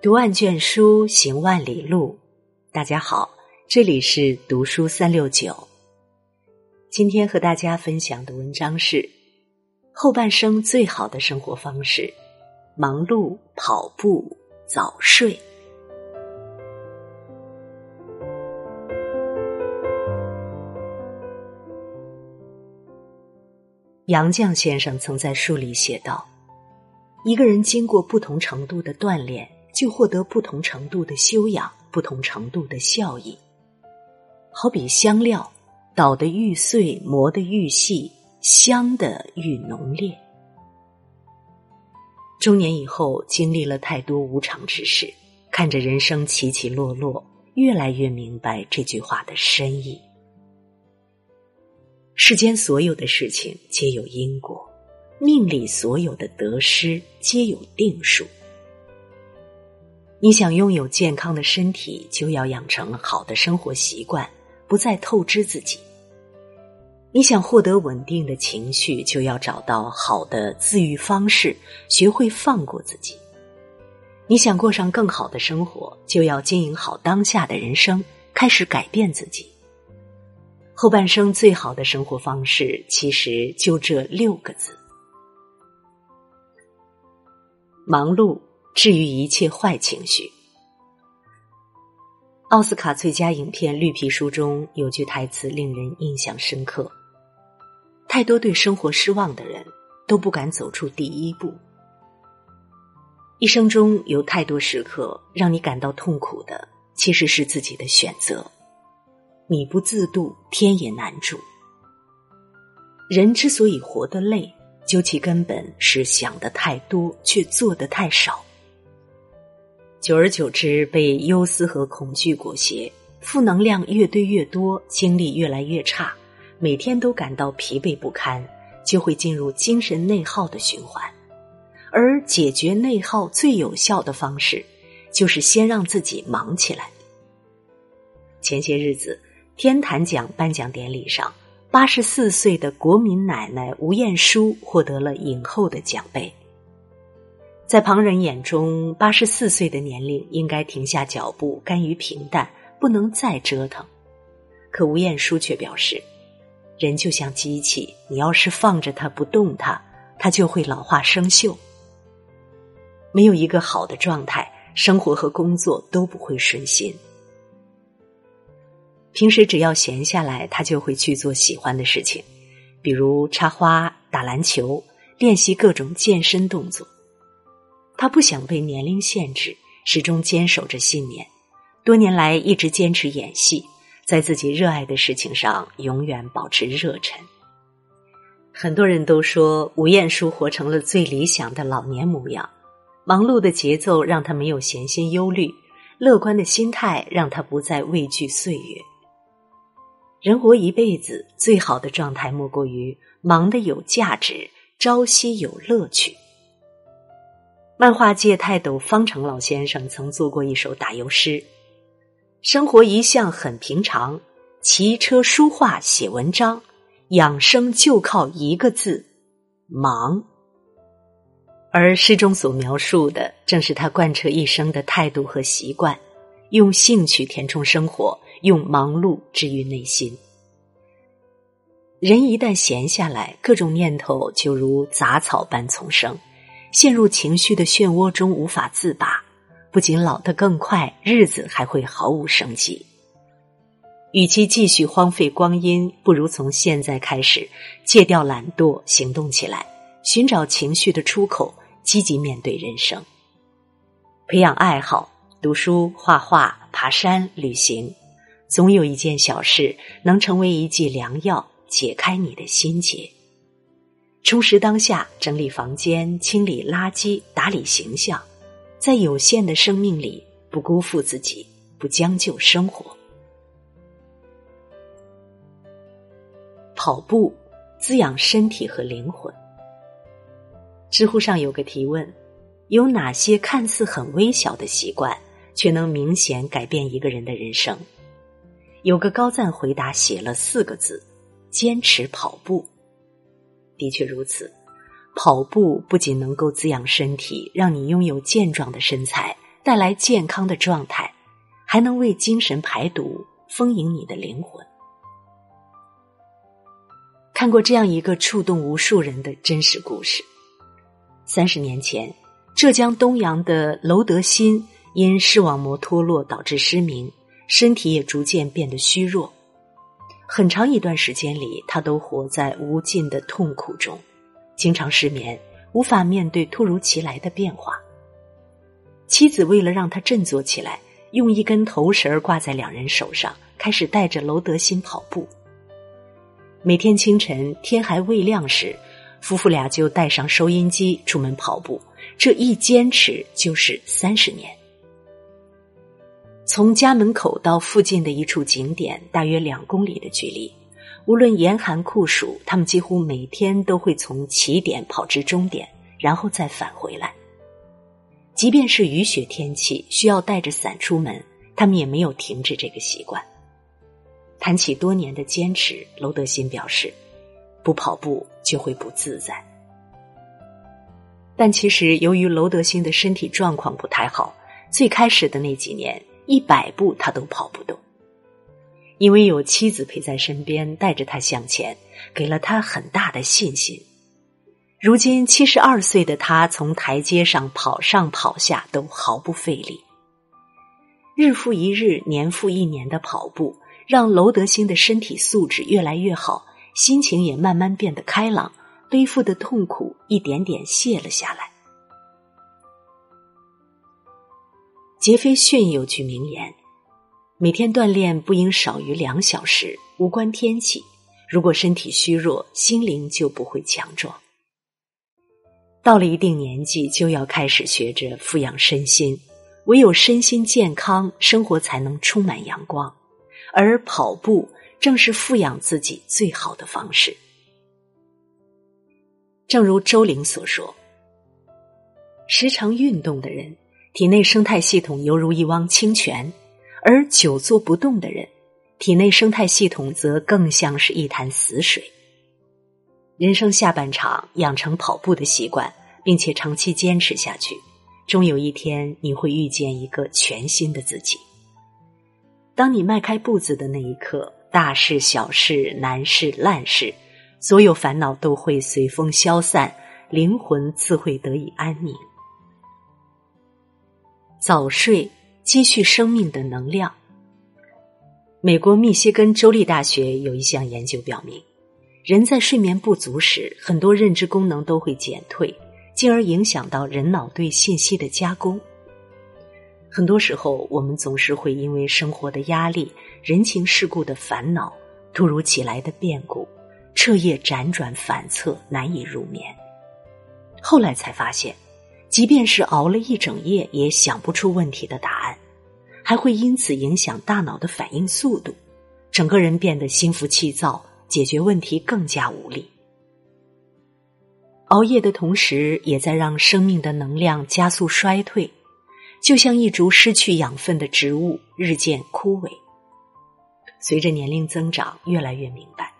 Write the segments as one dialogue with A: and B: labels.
A: 读万卷书，行万里路。大家好，这里是读书三六九。今天和大家分享的文章是：后半生最好的生活方式，忙碌、跑步、早睡。杨绛先生曾在书里写道：“一个人经过不同程度的锻炼，就获得不同程度的修养，不同程度的效益。好比香料，捣得愈碎，磨得愈细，香的愈浓烈。中年以后，经历了太多无常之事，看着人生起起落落，越来越明白这句话的深意。”世间所有的事情皆有因果，命里所有的得失皆有定数。你想拥有健康的身体，就要养成好的生活习惯，不再透支自己；你想获得稳定的情绪，就要找到好的自愈方式，学会放过自己；你想过上更好的生活，就要经营好当下的人生，开始改变自己。后半生最好的生活方式，其实就这六个字：忙碌治愈一切坏情绪。奥斯卡最佳影片《绿皮书》中有句台词令人印象深刻：“太多对生活失望的人，都不敢走出第一步。一生中有太多时刻让你感到痛苦的，其实是自己的选择。”你不自渡，天也难助。人之所以活得累，究其根本是想的太多，却做的太少。久而久之，被忧思和恐惧裹挟，负能量越堆越多，精力越来越差，每天都感到疲惫不堪，就会进入精神内耗的循环。而解决内耗最有效的方式，就是先让自己忙起来。前些日子。天坛奖颁奖典礼上，八十四岁的国民奶奶吴彦姝获得了影后的奖杯。在旁人眼中，八十四岁的年龄应该停下脚步，甘于平淡，不能再折腾。可吴彦姝却表示，人就像机器，你要是放着它不动它，它就会老化生锈。没有一个好的状态，生活和工作都不会顺心。平时只要闲下来，他就会去做喜欢的事情，比如插花、打篮球、练习各种健身动作。他不想被年龄限制，始终坚守着信念。多年来一直坚持演戏，在自己热爱的事情上永远保持热忱。很多人都说吴彦姝活成了最理想的老年模样，忙碌的节奏让他没有闲心忧虑，乐观的心态让他不再畏惧岁月。人活一辈子，最好的状态莫过于忙得有价值，朝夕有乐趣。漫画界泰斗方成老先生曾做过一首打油诗：“生活一向很平常，骑车、书画、写文章，养生就靠一个字——忙。”而诗中所描述的，正是他贯彻一生的态度和习惯，用兴趣填充生活。用忙碌治愈内心。人一旦闲下来，各种念头就如杂草般丛生，陷入情绪的漩涡中无法自拔。不仅老得更快，日子还会毫无生机。与其继续荒废光阴，不如从现在开始戒掉懒惰，行动起来，寻找情绪的出口，积极面对人生。培养爱好，读书、画画、爬山、旅行。总有一件小事能成为一剂良药，解开你的心结。充实当下，整理房间，清理垃圾，打理形象，在有限的生命里，不辜负自己，不将就生活。跑步滋养身体和灵魂。知乎上有个提问：有哪些看似很微小的习惯，却能明显改变一个人的人生？有个高赞回答写了四个字：坚持跑步。的确如此，跑步不仅能够滋养身体，让你拥有健壮的身材，带来健康的状态，还能为精神排毒，丰盈你的灵魂。看过这样一个触动无数人的真实故事：三十年前，浙江东阳的娄德新因视网膜脱落导致失明，身体也逐渐变得虚弱。很长一段时间里，他都活在无尽的痛苦中，经常失眠，无法面对突如其来的变化。妻子为了让他振作起来，用一根头绳挂在两人手上，开始带着娄德新跑步。每天清晨天还未亮时，夫妇俩就带上收音机出门跑步。这一坚持就是三十年。从家门口到附近的一处景点，大约两公里的距离。无论严寒酷暑，他们几乎每天都会从起点跑至终点，然后再返回来。即便是雨雪天气，需要带着伞出门，他们也没有停止这个习惯。谈起多年的坚持，娄德新表示，不跑步就会不自在。但其实，由于娄德新的身体状况不太好，最开始的那几年，一百步他都跑不动。因为有妻子陪在身边，带着他向前，给了他很大的信心。如今七十二岁的他，从台阶上跑上跑下都毫不费力。日复一日、年复一年的跑步，让娄德兴的身体素质越来越好，心情也慢慢变得开朗，背负的痛苦一点点卸了下来。杰斐逊有句名言：“每天锻炼不应少于两小时，无关天气。如果身体虚弱，心灵就不会强壮。”到了一定年纪，就要开始学着富养身心。唯有身心健康，生活才能充满阳光。而跑步正是富养自己最好的方式。正如周玲所说：“时常运动的人，体内生态系统犹如一汪清泉；而久坐不动的人，体内生态系统则更像是一潭死水。”人生下半场，养成跑步的习惯。并且长期坚持下去，终有一天你会遇见一个全新的自己。当你迈开步子的那一刻，大事、小事、难事、烂事，所有烦恼都会随风消散，灵魂自会得以安宁。早睡，积蓄生命的能量。美国密歇根州立大学有一项研究表明，人在睡眠不足时，很多认知功能都会减退。进而影响到人脑对信息的加工。很多时候，我们总是会因为生活的压力、人情世故的烦恼、突如其来的变故，彻夜辗转反侧，难以入眠。后来才发现，即便是熬了一整夜，也想不出问题的答案，还会因此影响大脑的反应速度，整个人变得心浮气躁，解决问题更加无力。熬夜的同时，也在让生命的能量加速衰退，就像一株失去养分的植物日渐枯萎。随着年龄增长，越来越明白，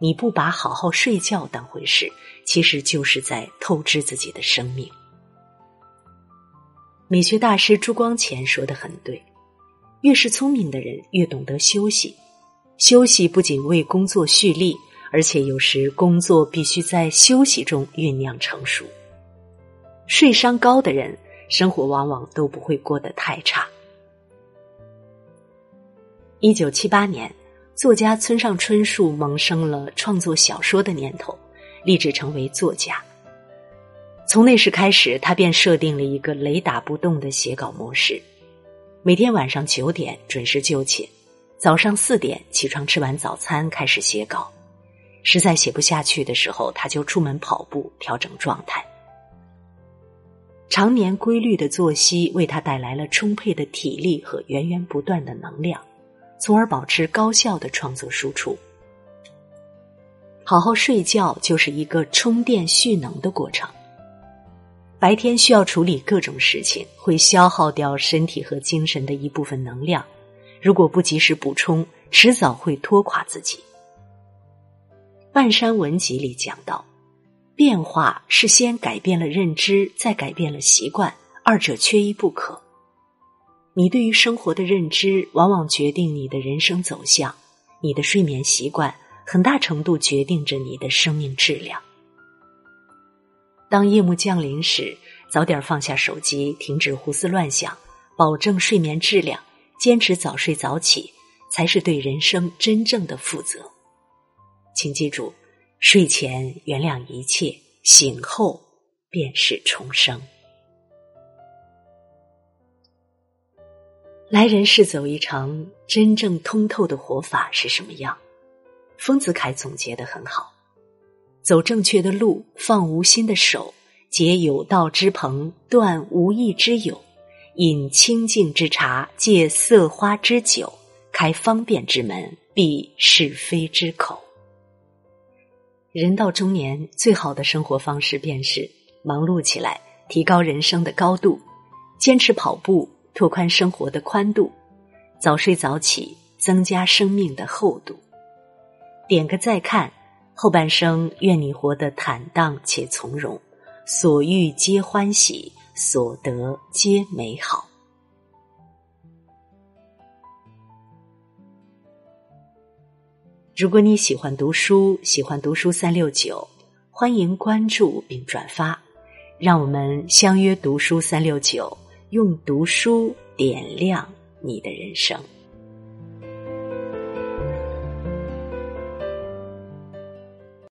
A: 你不把好好睡觉当回事，其实就是在透支自己的生命。美学大师朱光潜说的很对：越是聪明的人，越懂得休息。休息不仅为工作蓄力。而且有时工作必须在休息中酝酿成熟。睡商高的人，生活往往都不会过得太差。一九七八年，作家村上春树萌生了创作小说的念头，立志成为作家。从那时开始，他便设定了一个雷打不动的写稿模式：每天晚上九点准时就寝，早上四点起床吃完早餐开始写稿。实在写不下去的时候，他就出门跑步调整状态。常年规律的作息为他带来了充沛的体力和源源不断的能量，从而保持高效的创作输出。好好睡觉就是一个充电蓄能的过程。白天需要处理各种事情，会消耗掉身体和精神的一部分能量，如果不及时补充，迟早会拖垮自己。半山文集里讲到，变化是先改变了认知，再改变了习惯，二者缺一不可。你对于生活的认知，往往决定你的人生走向。你的睡眠习惯，很大程度决定着你的生命质量。当夜幕降临时，早点放下手机，停止胡思乱想，保证睡眠质量，坚持早睡早起，才是对人生真正的负责。请记住，睡前原谅一切，醒后便是重生。来人世走一程，真正通透的活法是什么样？丰子恺总结的很好。走正确的路，放无心的手，结有道之朋，断无义之友，饮清净之茶，戒色花之酒，开方便之门，闭是非之口。人到中年，最好的生活方式便是忙碌起来，提高人生的高度，坚持跑步，拓宽生活的宽度，早睡早起，增加生命的厚度。点个再看。后半生，愿你活得坦荡且从容，所欲皆欢喜，所得皆美好。如果你喜欢读书，喜欢读书三六九，欢迎关注并转发，让我们相约读书三六九，用读书点亮你的人生。